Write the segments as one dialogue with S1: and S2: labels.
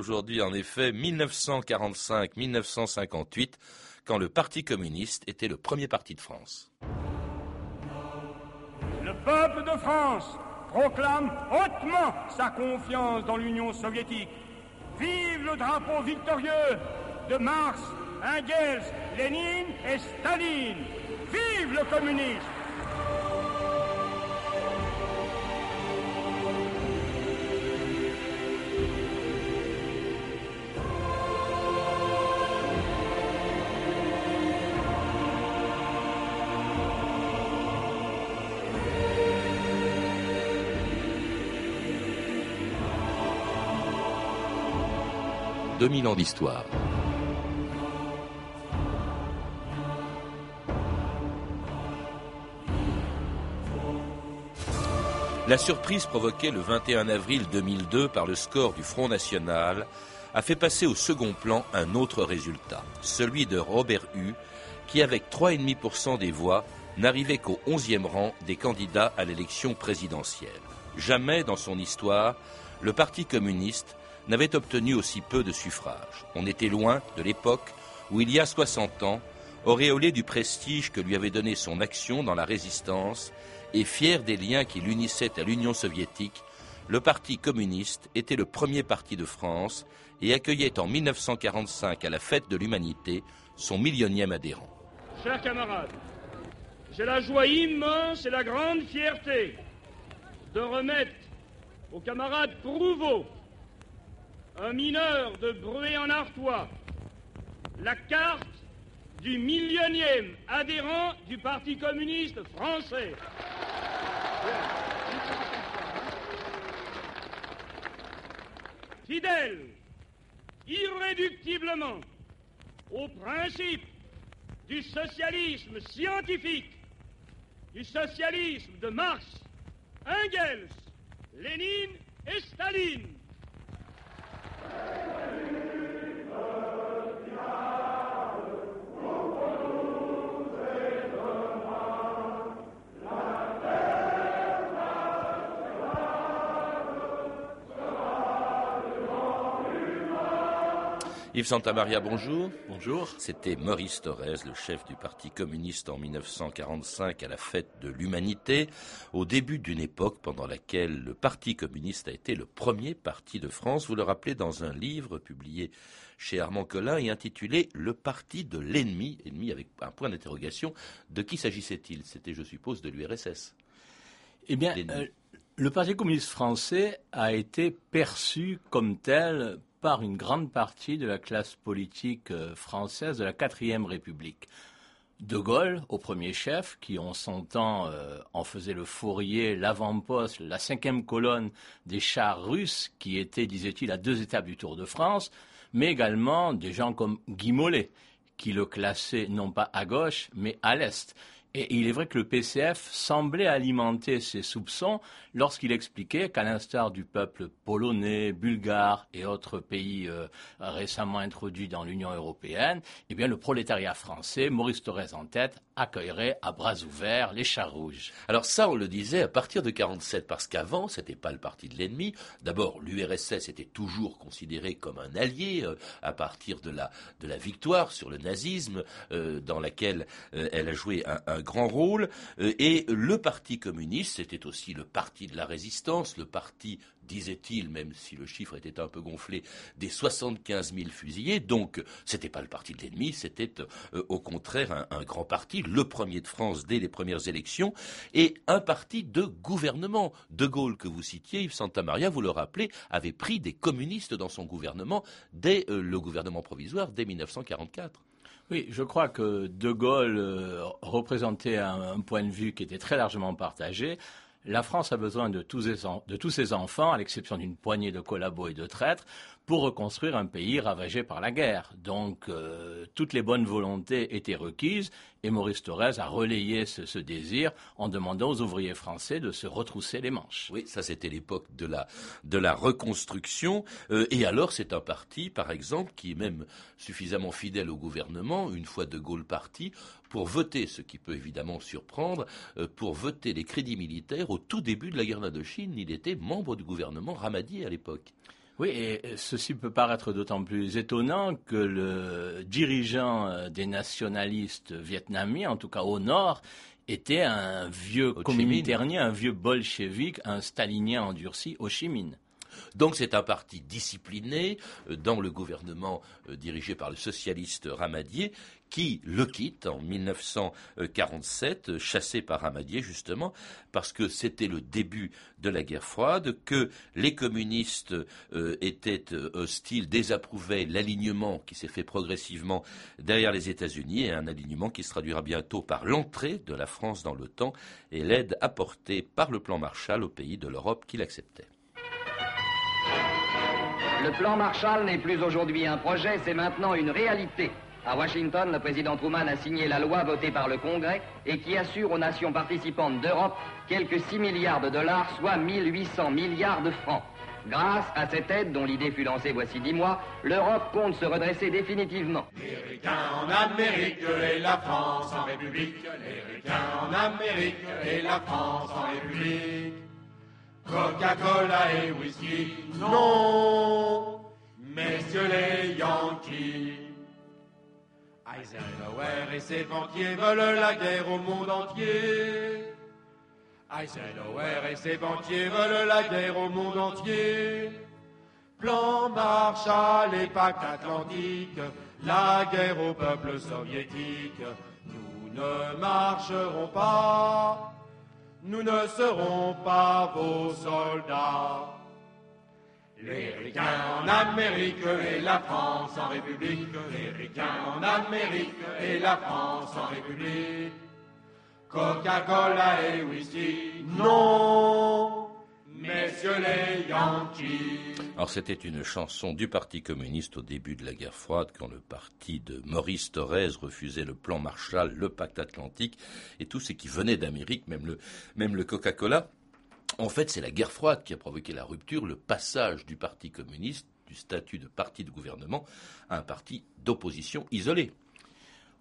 S1: aujourd'hui en effet 1945-1958, quand le Parti communiste était le premier parti de France.
S2: Le peuple de France proclame hautement sa confiance dans l'Union soviétique. Vive le drapeau victorieux de Marx, Engels, Lénine et Staline. Vive le communisme
S1: 2000 ans d'histoire. La surprise provoquée le 21 avril 2002 par le score du Front National a fait passer au second plan un autre résultat, celui de Robert Hue, qui avec 3,5% des voix n'arrivait qu'au 11e rang des candidats à l'élection présidentielle. Jamais dans son histoire, le Parti communiste n'avait obtenu aussi peu de suffrages. On était loin de l'époque où, il y a 60 ans, auréolé du prestige que lui avait donné son action dans la résistance et fier des liens qui l'unissaient à l'Union soviétique, le Parti communiste était le premier parti de France et accueillait en 1945 à la fête de l'humanité son millionième adhérent.
S2: Chers camarades, j'ai la joie immense et la grande fierté de remettre aux camarades Prouveau, un mineur de Bruay en Artois, la carte du millionième adhérent du Parti communiste français. Fidèle, irréductiblement au principe du socialisme scientifique, du socialisme de Marx, Engels, Lénine et Staline,
S1: Yves Santamaria, bonjour.
S3: Bonjour.
S1: C'était Maurice Thorez, le chef du Parti communiste en 1945 à la fête de l'humanité, au début d'une époque pendant laquelle le Parti communiste a été le premier parti de France. Vous le rappelez dans un livre publié chez Armand Collin et intitulé Le parti de l'ennemi, ennemi avec un point d'interrogation. De qui s'agissait-il? C'était, je suppose, de l'URSS.
S3: Eh bien, euh, le Parti communiste français a été perçu comme tel par une grande partie de la classe politique euh, française de la quatrième République. De Gaulle, au premier chef, qui en son temps euh, en faisait le fourrier, l'avant-poste, la cinquième colonne des chars russes, qui étaient, disait-il, à deux étapes du Tour de France, mais également des gens comme Guy Mollet, qui le classaient non pas à gauche, mais à l'est. Et il est vrai que le PCF semblait alimenter ses soupçons lorsqu'il expliquait qu'à l'instar du peuple polonais, bulgare et autres pays euh, récemment introduits dans l'Union européenne, eh bien le prolétariat français, Maurice Thorez en tête, accueillerait à bras ouverts les chars rouges.
S1: Alors ça, on le disait à partir de 47, parce qu'avant, c'était pas le parti de l'ennemi. D'abord, l'URSS était toujours considéré comme un allié euh, à partir de la de la victoire sur le nazisme, euh, dans laquelle elle a joué un grand rôle. Euh, et le Parti communiste, c'était aussi le parti de la résistance, le parti disait-il, même si le chiffre était un peu gonflé, des 75 000 fusillés. Donc, c'était pas le parti de l'ennemi, c'était euh, au contraire un, grand parti, le premier de France dès les premières élections, et un parti de gouvernement. De Gaulle, que vous citiez, Yves Santamaria, vous le rappelez, avait pris des communistes dans son gouvernement dès euh, le gouvernement provisoire, dès 1944.
S3: Oui, je crois que De Gaulle euh, représentait un, point de vue qui était très largement partagé. La France a besoin de tous, ses, enfants, à l'exception d'une poignée de collabos et de traîtres, pour reconstruire un pays ravagé par la guerre. Donc euh, toutes les bonnes volontés étaient requises et Maurice Thorez a relayé ce, désir en demandant aux ouvriers français de se retrousser les manches.
S1: Oui, ça c'était l'époque de la, de la reconstruction. Euh, et alors c'est un parti, par exemple, qui est même suffisamment fidèle au gouvernement, une fois De Gaulle parti, pour voter, ce qui peut évidemment surprendre, euh, pour voter les crédits militaires au tout début de la guerre d'Indochine. Il était membre du gouvernement Ramadier à l'époque.
S3: Oui, et ceci peut paraître d'autant plus étonnant que le dirigeant euh, des nationalistes vietnamiens, en tout cas au nord, était un vieux communiternien, un vieux bolchevique, un stalinien endurci, Ho Chi Minh.
S1: Donc c'est un parti discipliné euh, dans le gouvernement euh, dirigé par le socialiste Ramadier qui le quitte en 1947, chassé par Ramadier justement, parce que c'était le début de la guerre froide, que les communistes euh, étaient hostiles, désapprouvaient l'alignement qui s'est fait progressivement derrière les États-Unis, et un alignement qui se traduira bientôt par l'entrée de la France dans l'OTAN et l'aide apportée par le plan Marshall aux pays de l'Europe qui l'acceptaient.
S4: Le plan Marshall n'est plus aujourd'hui un projet, c'est maintenant une réalité. À Washington, le président Truman a signé la loi votée par le Congrès et qui assure aux nations participantes d'Europe quelques 6 milliards de dollars, soit 1800 milliards de francs. Grâce à cette aide, dont l'idée fut lancée voici dix mois, l'Europe compte se redresser définitivement.
S5: En Amérique et la France en République. Coca-Cola et whisky, non, messieurs les Yankees. Eisenhower et ses banquiers veulent la guerre au monde entier. Eisenhower et ses banquiers veulent la guerre au monde entier. Plan Marshall et pacte atlantique, la guerre au peuple soviétique. Nous ne marcherons pas nous ne serons pas vos soldats. Les ricains en Amérique et la France en République, les ricains en Amérique et la France en République. Coca-Cola et whisky, non Messieurs les Yankees.
S1: Alors c'était une chanson du Parti communiste au début de la guerre froide, quand le parti de Maurice Thorez refusait le plan Marshall, le pacte atlantique et tout ce qui venait d'Amérique, même le, même le Coca-Cola. En fait, c'est la guerre froide qui a provoqué la rupture, le passage du Parti communiste, du statut de parti de gouvernement, à un parti d'opposition isolé.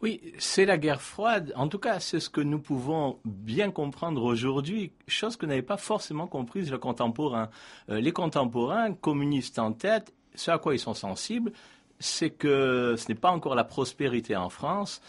S3: Oui, c'est la guerre froide. En tout cas, c'est ce que nous pouvons bien comprendre aujourd'hui, chose que n'avaient pas forcément comprise le contemporain. Euh, les contemporains, communistes en tête, ce à quoi ils sont sensibles, c'est que ce n'est pas encore la prospérité en France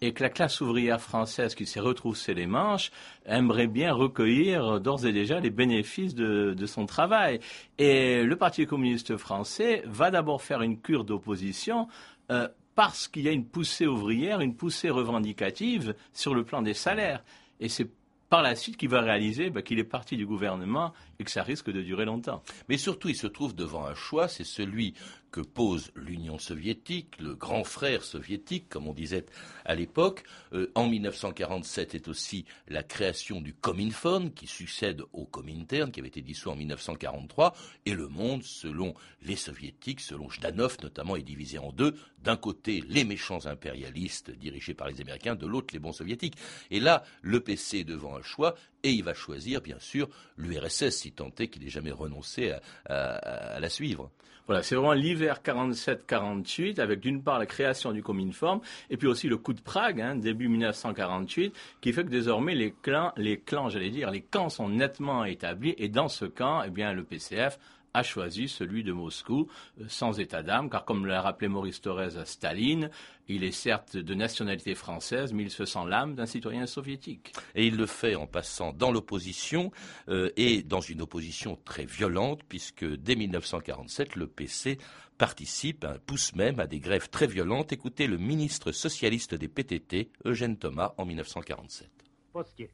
S3: et que la classe ouvrière française qui s'est retroussée les manches aimerait bien recueillir d'ores et déjà les bénéfices de, son travail. Et le Parti communiste français va d'abord faire une cure d'opposition euh, parce qu'il y a une poussée ouvrière, une poussée revendicative sur le plan des salaires. Et c'est par la suite qu'il va réaliser bah, qu'il est parti du gouvernement et que ça risque de durer longtemps.
S1: Mais surtout, il se trouve devant un choix, c'est celui que pose l'Union soviétique, le grand frère soviétique, comme on disait à l'époque. Euh, en 1947 est aussi la création du Comintern, qui succède au Comintern, qui avait été dissous en 1943. Et le monde, selon les soviétiques, selon Jdanov notamment, est divisé en deux. D'un côté, les méchants impérialistes dirigés par les Américains, de l'autre, les bons soviétiques. Et là, le PC est devant un choix, et il va choisir, bien sûr, l'URSS, si tant est qu'il n'ait jamais renoncé à la suivre.
S3: Voilà, c'est vraiment l'hiver 47-48, avec d'une part la création du Cominform, et puis aussi le coup de Prague, hein, début 1948, qui fait que désormais les clans, les clans, j'allais dire, les camps sont nettement établis, et dans ce camp, eh bien, le PCF a choisi celui de Moscou, euh, sans état d'âme, car comme l'a rappelé Maurice Thorez à Staline, il est certes de nationalité française, mais il se sent l'âme d'un citoyen soviétique.
S1: Et il le fait en passant dans l'opposition, euh, et dans une opposition très violente, puisque dès 1947, le PC participe, pousse même à des grèves très violentes. Écoutez le ministre socialiste des PTT, Eugène Thomas, en 1947.
S6: Postier.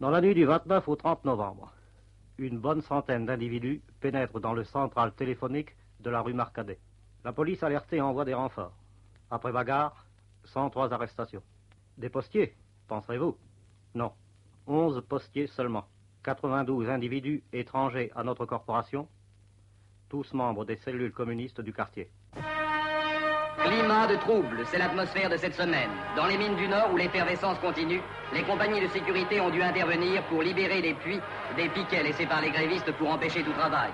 S6: Dans la nuit du 29 au 30 novembre, une bonne centaine d'individus pénètrent dans le central téléphonique de la rue Marcadet. La police alertée envoie des renforts. Après bagarre, 103 arrestations. Des postiers, penserez-vous? Non. 11 postiers seulement. 92 individus étrangers à notre corporation, tous membres des cellules communistes du quartier.
S4: Climat de trouble, c'est l'atmosphère de cette semaine. Dans les mines du Nord où l'effervescence continue, les compagnies de sécurité ont dû intervenir pour libérer les puits des piquets laissés par les grévistes pour empêcher tout travail.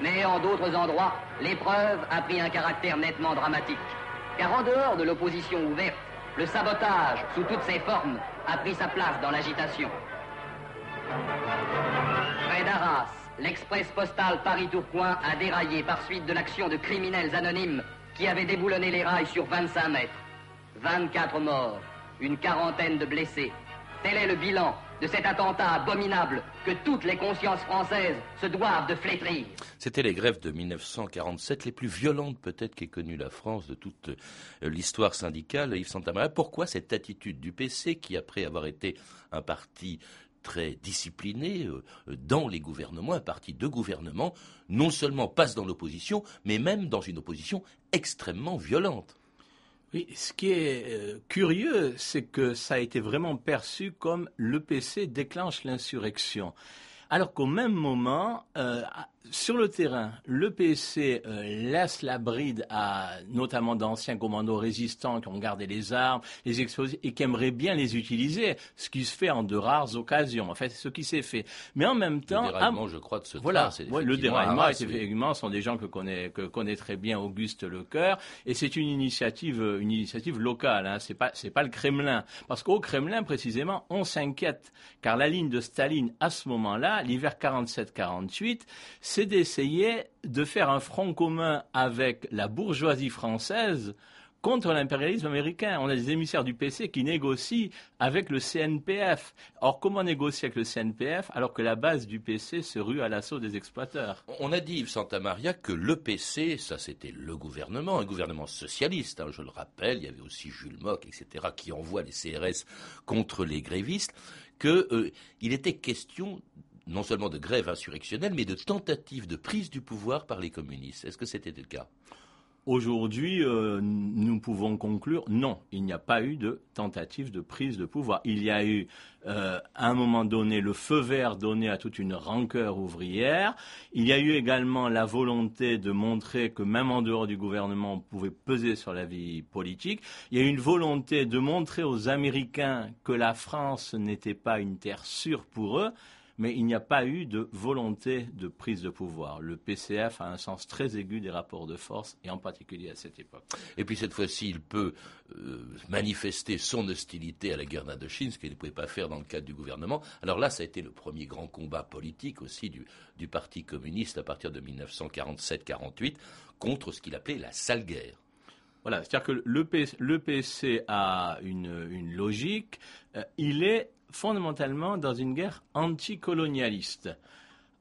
S4: Mais en d'autres endroits, l'épreuve a pris un caractère nettement dramatique. Car en dehors de l'opposition ouverte, le sabotage, sous toutes ses formes, a pris sa place dans l'agitation. Près d'Arras, l'express postal Paris-Tourcoing a déraillé par suite de l'action de criminels anonymes qui avaient déboulonné les rails sur 25 mètres. 24 morts, une quarantaine de blessés. Tel est le bilan de cet attentat abominable que toutes les consciences françaises se doivent de flétrir.
S1: C'était les grèves de 1947, les plus violentes peut-être qu'ait connues la France de toute euh, l'histoire syndicale. Yves Santamaria, pourquoi cette attitude du PC qui, après avoir été un parti très discipliné euh, dans les gouvernements, un parti de gouvernement, non seulement passe dans l'opposition, mais même dans une opposition extrêmement violente.
S3: Oui, ce qui est euh, curieux, c'est que ça a été vraiment perçu comme le PC déclenche l'insurrection. Alors qu'au même moment, euh, sur le terrain, le PC euh, laisse la bride à notamment d'anciens commandos résistants qui ont gardé les armes, les explosifs et qui aimeraient bien les utiliser, ce qui se fait en de rares occasions. En fait, c'est ce qui s'est fait. Mais en même temps,
S1: le déraillement, je crois, de ce
S3: voilà,
S1: train,
S3: le déraillement, effectivement, sont des gens que connaît, que connaît très bien Auguste Lecoeur, et c'est une initiative, une initiative locale. Hein, c'est pas, c'est pas le Kremlin, parce qu'au Kremlin précisément, on s'inquiète, car la ligne de Staline à ce moment-là, l'hiver 47-48, c'est d'essayer de faire un front commun avec la bourgeoisie française contre l'impérialisme américain. On a des émissaires du PC qui négocient avec le CNPF. Or, comment négocier avec le CNPF alors que la base du PC se rue à l'assaut des exploiteurs?
S1: On a dit, Yves Santamaria, que le PC, ça c'était le gouvernement, un gouvernement socialiste, hein, je le rappelle, il y avait aussi Jules Mock, etc., qui envoie les CRS contre les grévistes, qu'il euh, était question non seulement de grève insurrectionnelle, mais de tentative de prise du pouvoir par les communistes. Est-ce que c'était le cas?
S3: Aujourd'hui, euh, nous pouvons conclure non, il n'y a pas eu de tentative de prise de pouvoir. Il y a eu, euh, à un moment donné, le feu vert donné à toute une rancœur ouvrière. Il y a eu également la volonté de montrer que même en dehors du gouvernement, on pouvait peser sur la vie politique. Il y a eu une volonté de montrer aux Américains que la France n'était pas une terre sûre pour eux mais il n'y a pas eu de volonté de prise de pouvoir. Le PCF a un sens très aigu des rapports de force, et en particulier à cette époque.
S1: Et puis cette fois-ci, il peut euh, manifester son hostilité à la guerre d'Indochine, ce qu'il ne pouvait pas faire dans le cadre du gouvernement. Alors là, ça a été le premier grand combat politique aussi du, Parti communiste à partir de 1947-48 contre ce qu'il appelait la sale guerre.
S3: Voilà, c'est-à-dire que le, PC, a une, logique. Euh, il est fondamentalement dans une guerre anticolonialiste.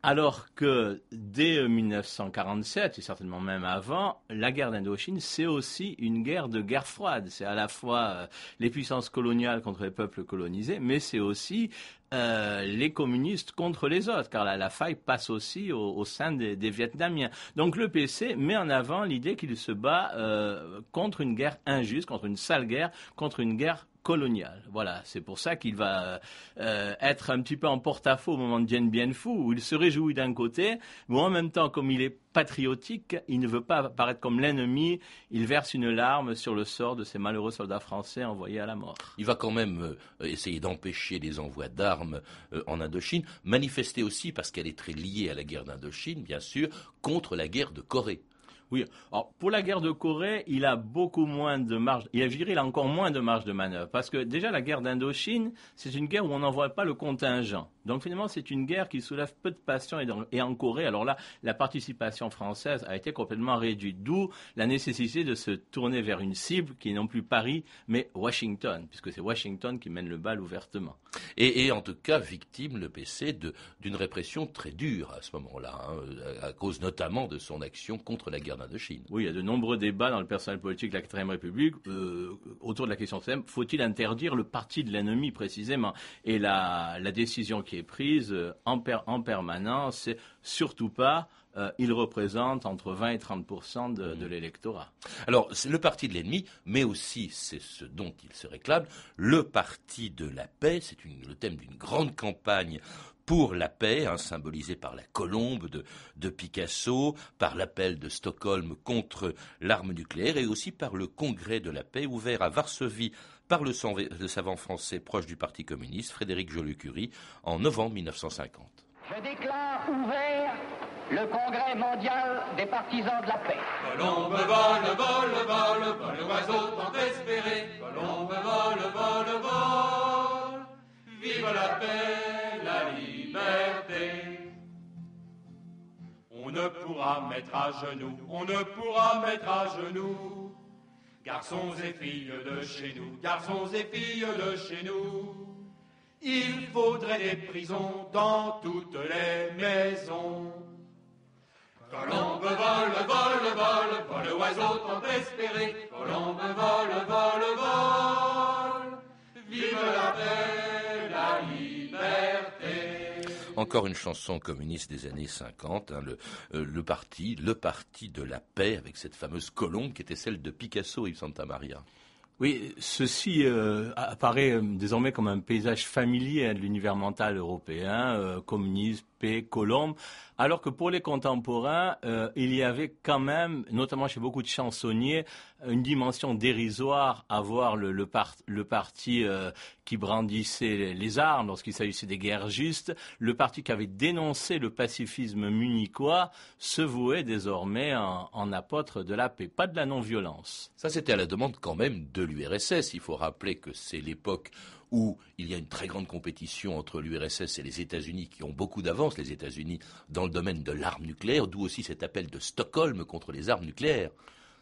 S3: Alors que dès 1947, et certainement même avant, la guerre d'Indochine, c'est aussi une guerre de guerre froide. C'est à la fois euh, les puissances coloniales contre les peuples colonisés, mais c'est aussi euh, les communistes contre les autres, car la, faille passe aussi au, sein des, Vietnamiens. Donc le PC met en avant l'idée qu'il se bat euh, contre une guerre injuste, contre une sale guerre, contre une guerre colonial. Voilà, c'est pour ça qu'il va euh, être un petit peu en porte-à-faux au moment de Dien Bien Phu, où il se réjouit d'un côté, mais en même temps, comme il est patriotique, il ne veut pas apparaître comme l'ennemi, il verse une larme sur le sort de ces malheureux soldats français envoyés à la mort.
S1: Il va quand même euh, essayer d'empêcher les envois d'armes euh, en Indochine, manifester aussi, parce qu'elle est très liée à la guerre d'Indochine, bien sûr, contre la guerre de Corée.
S3: Oui. Alors, pour la guerre de Corée, il a beaucoup moins de marge. Il a, je a encore moins de marge de manœuvre. Parce que déjà, la guerre d'Indochine, c'est une guerre où on n'envoie pas le contingent. Donc, finalement, c'est une guerre qui soulève peu de passion. Et, en Corée, alors là, la participation française a été complètement réduite. D'où la nécessité de se tourner vers une cible qui est non plus Paris, mais Washington, puisque c'est Washington qui mène le bal ouvertement.
S1: Et, en tout cas, victime, le PC, d'une répression très dure à ce moment-là, hein, à cause notamment de son action contre la guerre d'Indochine.
S3: Oui, il y a de nombreux débats dans le personnel politique de la 4 République euh, autour de la question de faut-il interdire le parti de l'ennemi précisément Et la, décision qui est prise euh, en, en permanence, c'est surtout pas euh, il représente entre 20 et 30 de, de mmh. l'électorat.
S1: Alors, c'est le parti de l'ennemi, mais aussi, c'est ce dont il se réclame, le parti de la paix. C'est le thème d'une grande campagne pour la paix, hein, symbolisé par la colombe de, Picasso, par l'appel de Stockholm contre l'arme nucléaire et aussi par le congrès de la paix ouvert à Varsovie par le, savant français proche du Parti communiste, Frédéric Joliot-Curie, en novembre 1950.
S4: Je déclare ouvert le congrès mondial des partisans de la paix.
S5: Colombe vole, vole, vole, vole, oiseau tant espéré. Colombe vole, vole, vole, vive la paix, ne pourra mettre à genoux, on ne pourra mettre à genoux. Garçons et filles de chez nous, garçons et filles de chez nous. Il faudrait des prisons dans toutes les maisons. Colombe vole, vole, vole, vole, oiseau tant espéré. Colombe vole, vole, vole. Vive la paix.
S1: Encore une chanson communiste des années 50, hein, le, euh, le, parti, le parti de la paix, avec cette fameuse colombe qui était celle de Picasso, Yves Santa Maria.
S3: Oui, ceci euh, apparaît euh, désormais comme un paysage familier de l'univers mental européen, communisme, paix, colombe, alors que pour les contemporains, euh, il y avait quand même, notamment chez beaucoup de chansonniers, une dimension dérisoire à voir le parti euh, qui brandissait les armes lorsqu'il s'agissait des guerres justes, le parti qui avait dénoncé le pacifisme munichois, se vouait désormais en, en apôtre de la paix, pas de la non-violence.
S1: Ça, c'était à la demande quand même de l'URSS. Il faut rappeler que c'est l'époque où il y a une très grande compétition entre l'URSS et les États-Unis qui ont beaucoup d'avance, les États-Unis, dans le domaine de l'arme nucléaire, d'où aussi cet appel de Stockholm contre les armes nucléaires.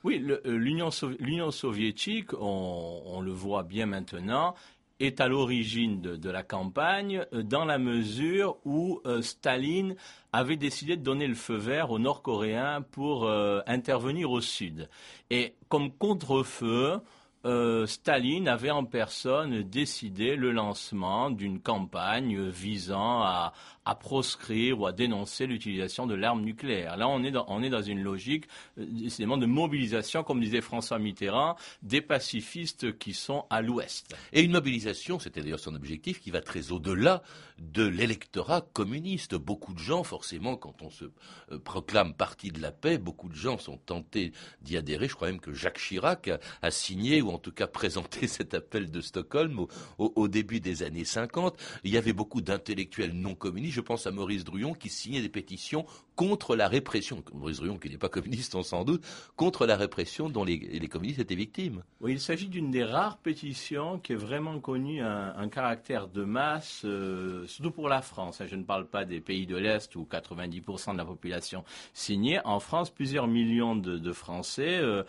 S3: Oui, euh, l'Union soviétique, on, le voit bien maintenant, est à l'origine de, la campagne euh, dans la mesure où euh, Staline avait décidé de donner le feu vert aux Nord-Coréens pour intervenir au Sud. Et comme contre-feu, euh, Staline avait en personne décidé le lancement d'une campagne visant à, proscrire ou à dénoncer l'utilisation de l'arme nucléaire. Là, on est dans, on est dans une logique euh, décidément de mobilisation, comme disait François Mitterrand, des pacifistes qui sont à l'ouest.
S1: Et une mobilisation, c'était d'ailleurs son objectif, qui va très au-delà de l'électorat communiste. Beaucoup de gens, forcément, quand on se euh, proclame parti de la paix, beaucoup de gens sont tentés d'y adhérer. Je crois même que Jacques Chirac a, a signé ou en tout cas présenté cet appel de Stockholm au, au, au début des années 50. Il y avait beaucoup d'intellectuels non communistes. Je pense à Maurice Druon qui signait des pétitions contre la répression. Maurice Druon, qui n'est pas communiste, on s'en doute, contre la répression dont les, communistes étaient victimes.
S3: Il s'agit d'une des rares pétitions qui est vraiment connue un, caractère de masse, euh, surtout pour la France. Je ne parle pas des pays de l'Est où 90% de la population signait. En France, plusieurs millions de, de Français euh,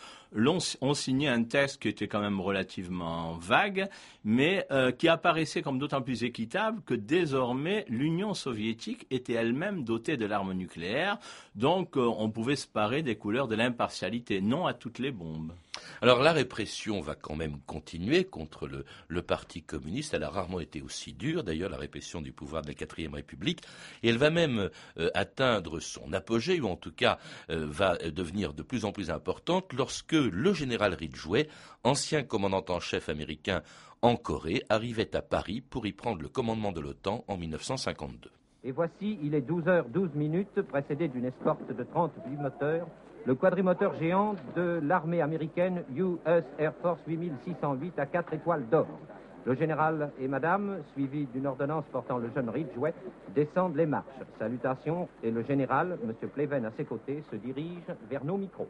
S3: ont signé un texte qui était quand même relativement vague, mais euh, qui apparaissait comme d'autant plus équitable que désormais l'Union soviétique était elle-même dotée de l'arme nucléaire, donc euh, on pouvait se parer des couleurs de l'impartialité, non à toutes les bombes.
S1: Alors la répression va quand même continuer contre le, Parti communiste. Elle a rarement été aussi dure, d'ailleurs, la répression du pouvoir de la quatrième République. Et elle va même euh, atteindre son apogée, ou en tout cas euh, va devenir de plus en plus importante, lorsque le général Ridgway, ancien commandant en chef américain en Corée, arrivait à Paris pour y prendre le commandement de l'OTAN en 1952.
S7: Et voici, il est 12 heures 12 minutes, précédé d'une escorte de 30 bimoteurs le quadrimoteur géant de l'armée américaine US Air Force 8608 à 4 étoiles d'or. Le général et madame, suivis d'une ordonnance portant le jeune Ridgway, descendent les marches. Salutations et le général, M. Pleven à ses côtés, se dirige vers nos micros.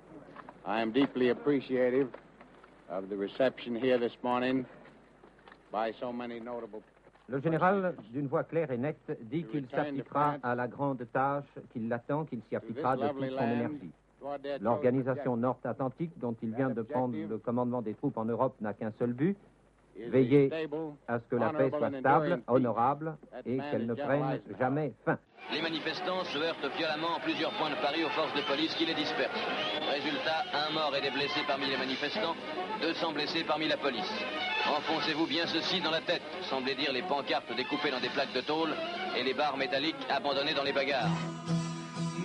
S8: I am deeply appreciative of the reception here this morning by so many notable
S7: le général, d'une voix claire et nette, dit qu'il s'appliquera à la grande tâche qu'il l'attend, qu'il s'y appliquera de toute son énergie. L'organisation nord-atlantique dont il vient de prendre le commandement des troupes en Europe n'a qu'un seul but, veiller à ce que la paix soit stable, honorable et qu'elle ne prenne jamais fin.
S9: Les manifestants se heurtent violemment en plusieurs points de Paris aux forces de police qui les dispersent. Résultat, un mort et des blessés parmi les manifestants, 200 blessés parmi la police. Enfoncez-vous bien ceci dans la tête, semblait dire les pancartes découpées dans des plaques de tôle et les barres métalliques abandonnées dans les bagarres.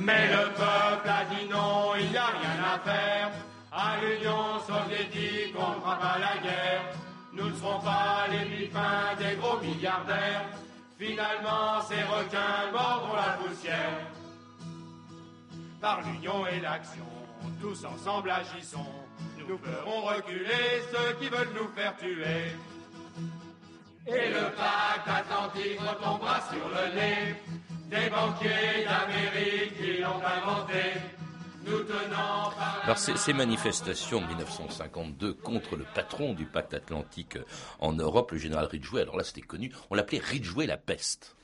S5: Mais le peuple a dit non, il n'y a rien à faire. À l'Union soviétique, on ne fera pas la guerre. Nous ne serons pas les mille fins des gros milliardaires. Finalement, ces requins mordront la poussière. Par l'union et l'action, tous ensemble agissons. Nous ferons reculer ceux qui veulent nous faire tuer. Et le pacte atlantique retombera sur le nez des banquiers d'Amérique qui l'ont inventé.
S1: Alors ces, manifestations de 1952 contre le patron du pacte atlantique en Europe, le général Ridgway, alors là c'était connu, on l'appelait Ridgway la peste.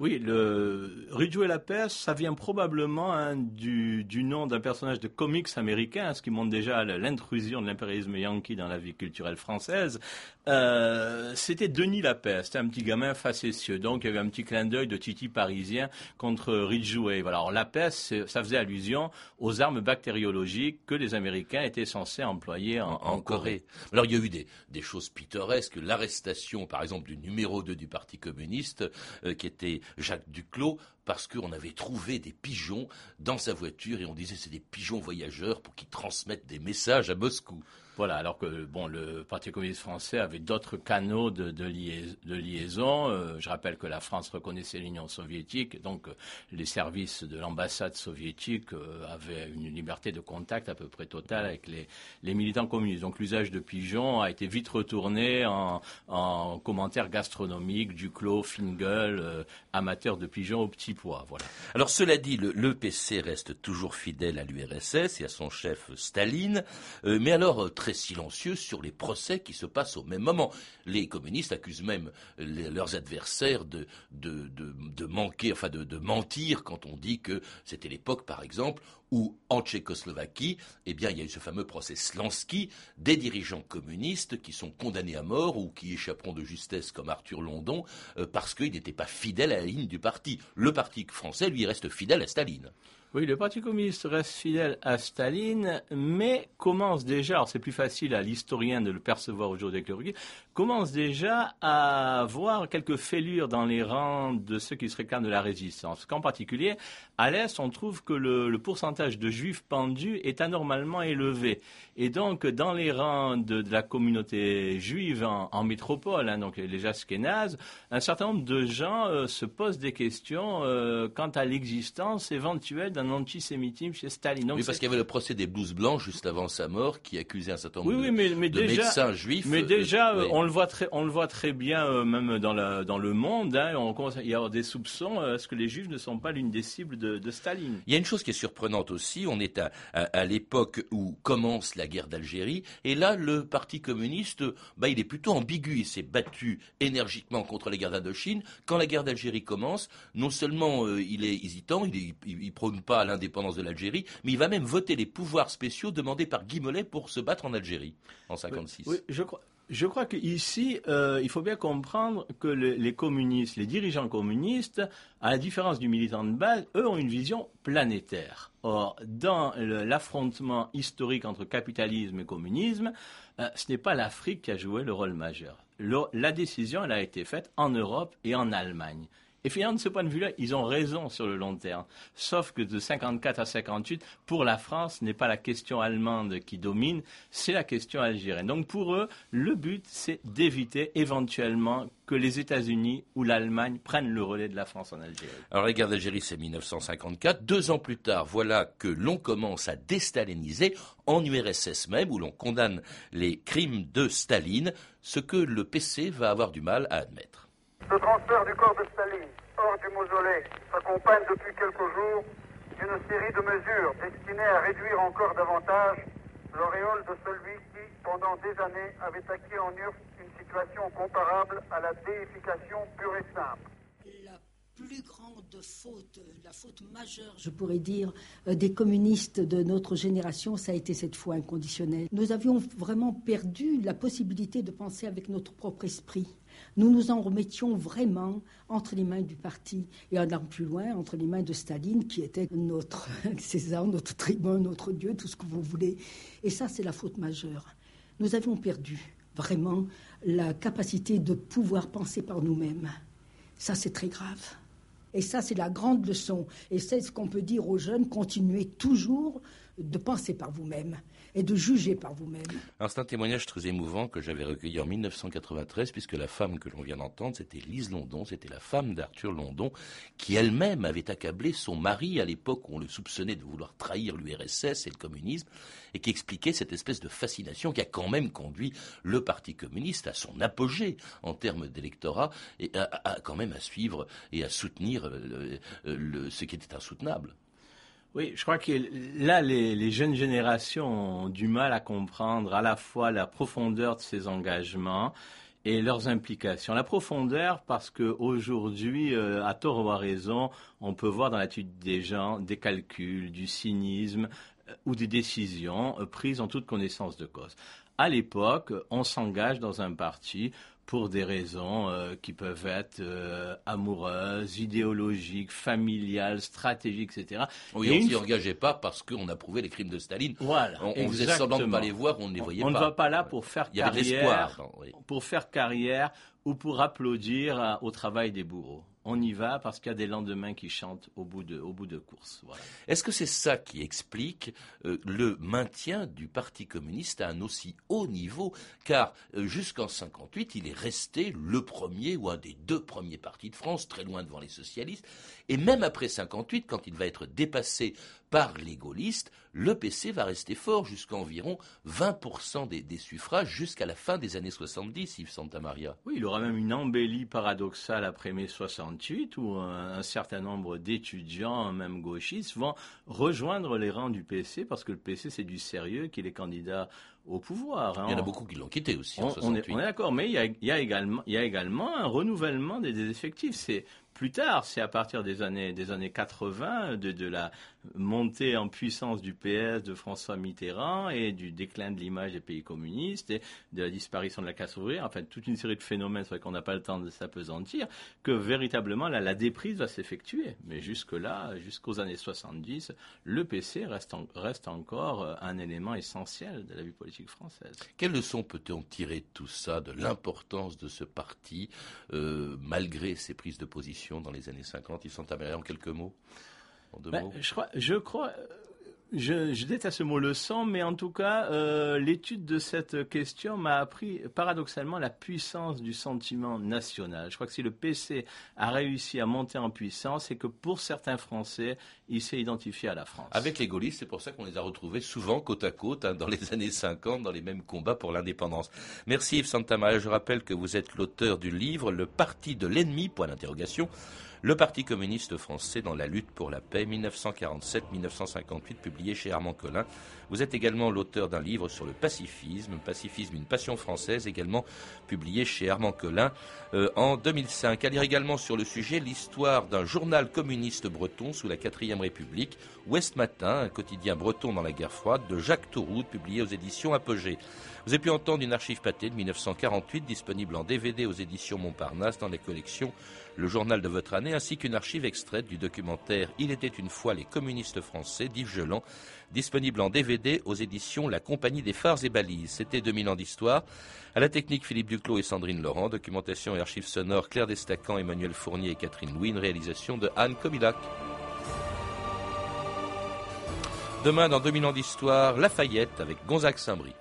S3: Oui, le Ridgeway la peste, ça vient probablement hein, du, nom d'un personnage de comics américain, ce qui montre déjà l'intrusion de l'impérialisme yankee dans la vie culturelle française. Euh, c'était Denis Lapeste, un petit gamin facétieux. Donc il y avait un petit clin d'œil de Titi parisien contre Ridgeway. Voilà. Alors la peste, ça faisait allusion aux armes bactériologiques que les Américains étaient censés employer en, Corée.
S1: Alors il y a eu des, choses pittoresques. L'arrestation, par exemple, du numéro 2 du Parti communiste, euh, qui était Jacques Duclos, parce qu'on avait trouvé des pigeons dans sa voiture et on disait c'est des pigeons voyageurs pour qu'ils transmettent des messages à Moscou.
S3: Voilà, alors que bon, le Parti communiste français avait d'autres canaux de, de, liaison. Euh, je rappelle que la France reconnaissait l'Union soviétique, donc euh, les services de l'ambassade soviétique euh, avaient une liberté de contact à peu près totale avec les, les militants communistes. Donc l'usage de pigeons a été vite retourné en, en commentaires gastronomiques, du clos, Fingal, amateurs de pigeons au petit pois. Voilà.
S1: Alors cela dit, le, PC reste toujours fidèle à l'URSS et à son chef Staline, mais alors très silencieux sur les procès qui se passent au même moment. Les communistes accusent même leurs adversaires de, de, manquer, enfin de, mentir quand on dit que c'était l'époque, par exemple, où en Tchécoslovaquie, eh bien, il y a eu ce fameux procès Slansky, des dirigeants communistes qui sont condamnés à mort ou qui échapperont de justesse comme Arthur London euh, parce qu'ils n'étaient pas fidèles à la ligne du parti. Le parti français, lui, reste fidèle à Staline.
S3: Oui, le Parti communiste reste fidèle à Staline, mais commence déjà, alors c'est plus facile à l'historien de le percevoir aujourd'hui avec le recul, commence déjà à voir quelques fêlures dans les rangs de ceux qui se réclament de la résistance. Qu'en particulier, à l'Est, on trouve que le, pourcentage de juifs pendus est anormalement élevé. Et donc, dans les rangs de, la communauté juive en, métropole, hein, donc les Askénazes, un certain nombre de gens euh, se posent des questions euh, quant à l'existence éventuelle d'un antisémitisme chez Staline.
S1: oui, parce qu'il y avait le procès des blouses blanches juste avant sa mort qui accusait un certain nombre de, médecins juifs.
S3: Mais déjà, euh, on, le voit très, on le voit très bien, euh, même dans, la, dans le monde. Hein, on commence à y avoir des soupçons. Euh, est-ce que les juifs ne sont pas l'une des cibles de, de, Staline?
S1: Il y a une chose qui est surprenante aussi. On est à, à, l'époque où commence la guerre d'Algérie. Et là, le Parti communiste, bah, il est plutôt ambigu. Il s'est battu énergiquement contre la guerre d'Indochine. Quand la guerre d'Algérie commence, non seulement il est hésitant, il ne prône pas l'indépendance de l'Algérie, mais il va même voter les pouvoirs spéciaux demandés par Guy Mollet pour se battre en Algérie en 56.
S3: Oui, je crois. Je crois qu'ici, euh, il faut bien comprendre que les communistes, les dirigeants communistes, à la différence du militant de base, eux ont une vision planétaire. Or, dans l'affrontement historique entre capitalisme et communisme, euh, ce n'est pas l'Afrique qui a joué le rôle majeur. la décision, elle a été faite en Europe et en Allemagne. Et finalement, de ce point de vue-là, ils ont raison sur le long terme. Sauf que de 54 à 58, pour la France, ce n'est pas la question allemande qui domine, c'est la question algérienne. Donc pour eux, le but, c'est d'éviter éventuellement que les États-Unis ou l'Allemagne prennent le relais de la France en Algérie.
S1: Alors la guerre d'Algérie, c'est 1954. Deux ans plus tard, voilà que l'on commence à déstaliniser en URSS même, où l'on condamne les crimes de Staline, ce que le PC va avoir du mal à admettre.
S10: Ce transfert du corps de Staline hors du mausolée s'accompagne depuis quelques jours d'une série de mesures destinées à réduire encore davantage l'auréole de celui qui, pendant des années, avait acquis en URSS une situation comparable à la déification pure et simple
S11: plus grande faute, la faute majeure, je pourrais dire, euh, des communistes de notre génération, ça a été cette foi inconditionnelle. Nous avions vraiment perdu la possibilité de penser avec notre propre esprit. Nous nous en remettions vraiment entre les mains du parti et en allant plus loin, entre les mains de Staline, qui était notre César, notre tribun, notre Dieu, tout ce que vous voulez. Et ça, c'est la faute majeure. Nous avions perdu vraiment la capacité de pouvoir penser par nous-mêmes. Ça, c'est très grave. Et ça, c'est la grande leçon. Et c'est ce qu'on peut dire aux jeunes, continuez toujours de penser par vous-même et de juger par vous-même.
S1: c'est un témoignage très émouvant que j'avais recueilli en 1993, puisque la femme que l'on vient d'entendre, c'était Lise London, c'était la femme d'Arthur London, qui elle-même avait accablé son mari à l'époque où on le soupçonnait de vouloir trahir l'URSS et le communisme, et qui expliquait cette espèce de fascination qui a quand même conduit le Parti communiste à son apogée en termes d'électorat, et à, quand même à suivre et à soutenir euh, ce qui était insoutenable.
S3: Oui, je crois que là, les, jeunes générations ont du mal à comprendre à la fois la profondeur de ces engagements et leurs implications. La profondeur, parce qu'aujourd'hui, euh, à tort ou à raison, on peut voir dans l'attitude des gens des calculs, du cynisme euh, ou des décisions euh, prises en toute connaissance de cause. À l'époque, on s'engage dans un parti pour des raisons euh, qui peuvent être euh, amoureuses, idéologiques, familiales, stratégiques, etc.
S1: Oui, on ne s'y engageait pas parce qu'on approuvait les crimes de Staline.
S3: Voilà.
S1: On, faisait semblant de ne pas les voir, on ne les voyait
S3: pas.
S1: On
S3: ne va pas là pour faire carrière,
S1: oui.
S3: pour faire carrière ou pour applaudir au travail des bourreaux on y va parce qu'il y a des lendemains qui chantent au bout de, course.
S1: Est-ce que c'est ça qui explique euh, le maintien du Parti communiste à un aussi haut niveau? Car euh, jusqu'en 58, il est resté le premier ou un des deux premiers partis de France, très loin devant les socialistes. Et même après 58, quand il va être dépassé par les gaullistes, le PC va rester fort jusqu'à environ 20% des, suffrages jusqu'à la fin des années 70, Yves Santamaria.
S3: Oui, il aura même une embellie paradoxale après mai 68 où un, certain nombre d'étudiants, même gauchistes, vont rejoindre les rangs du PC parce que le PC c'est du sérieux, qu'il est candidat au pouvoir.
S1: Hein. Il y en a beaucoup qui l'ont quitté aussi en
S3: 68. On est, d'accord, mais il y, a, également, il y a également un renouvellement des, des effectifs. C'est plus tard, c'est à partir des années, des années 80, de, de, la montée en puissance du PS de François Mitterrand et du déclin de l'image des pays communistes et de la disparition de la classe ouvrière, enfin toute une série de phénomènes sur lesquels on n'a pas le temps de s'apesantir, que véritablement la, la déprise va s'effectuer. Mais jusque-là, jusqu'aux années 70, le PC reste, encore euh, un élément essentiel de la vie politique française.
S1: Quelle leçon peut-on tirer de tout ça, de l'importance de ce parti, euh, malgré ses prises de position dans les années 50 Ils sont améliorés en quelques mots en deux mots
S3: je, crois, je crois, je, je, déteste ce mot leçon, mais en tout cas, euh, l'étude de cette question m'a appris paradoxalement la puissance du sentiment national. Je crois que si le PC a réussi à monter en puissance, c'est que pour certains Français, il s'est identifié à la France.
S1: Avec les gaullistes, c'est pour ça qu'on les a retrouvés souvent côte à côte hein, dans les années 50, dans les mêmes combats pour l'indépendance. Merci Yves Santamaria. Je rappelle que vous êtes l'auteur du livre Le parti de l'ennemi, point d'interrogation le Parti communiste français dans la lutte pour la paix 1947-1958, publié chez Armand Collin. Vous êtes également l'auteur d'un livre sur le pacifisme, Pacifisme, une passion française, également publié chez Armand Collin euh, en 2005. À lire également sur le sujet l'histoire d'un journal communiste breton sous la 4ème République, Ouest Matin, un quotidien breton dans la guerre froide, de Jacques Touroud, publié aux éditions Apogée. Vous avez pu entendre une archive pâtée de 1948 disponible en DVD aux éditions Montparnasse dans les collections Le Journal de votre année ainsi qu'une archive extraite du documentaire Il était une fois les communistes français d'Yves Geland disponible en DVD aux éditions La Compagnie des Phares et Balises. C'était 2000 ans d'histoire. À la technique, Philippe Duclos et Sandrine Laurent. Documentation et archives sonores, Claire Destacan, Emmanuel Fournier et Catherine Louis. Réalisation de Anne Comilac. Demain, dans 2000 ans d'histoire, Lafayette avec Gonzague Saint-Brie.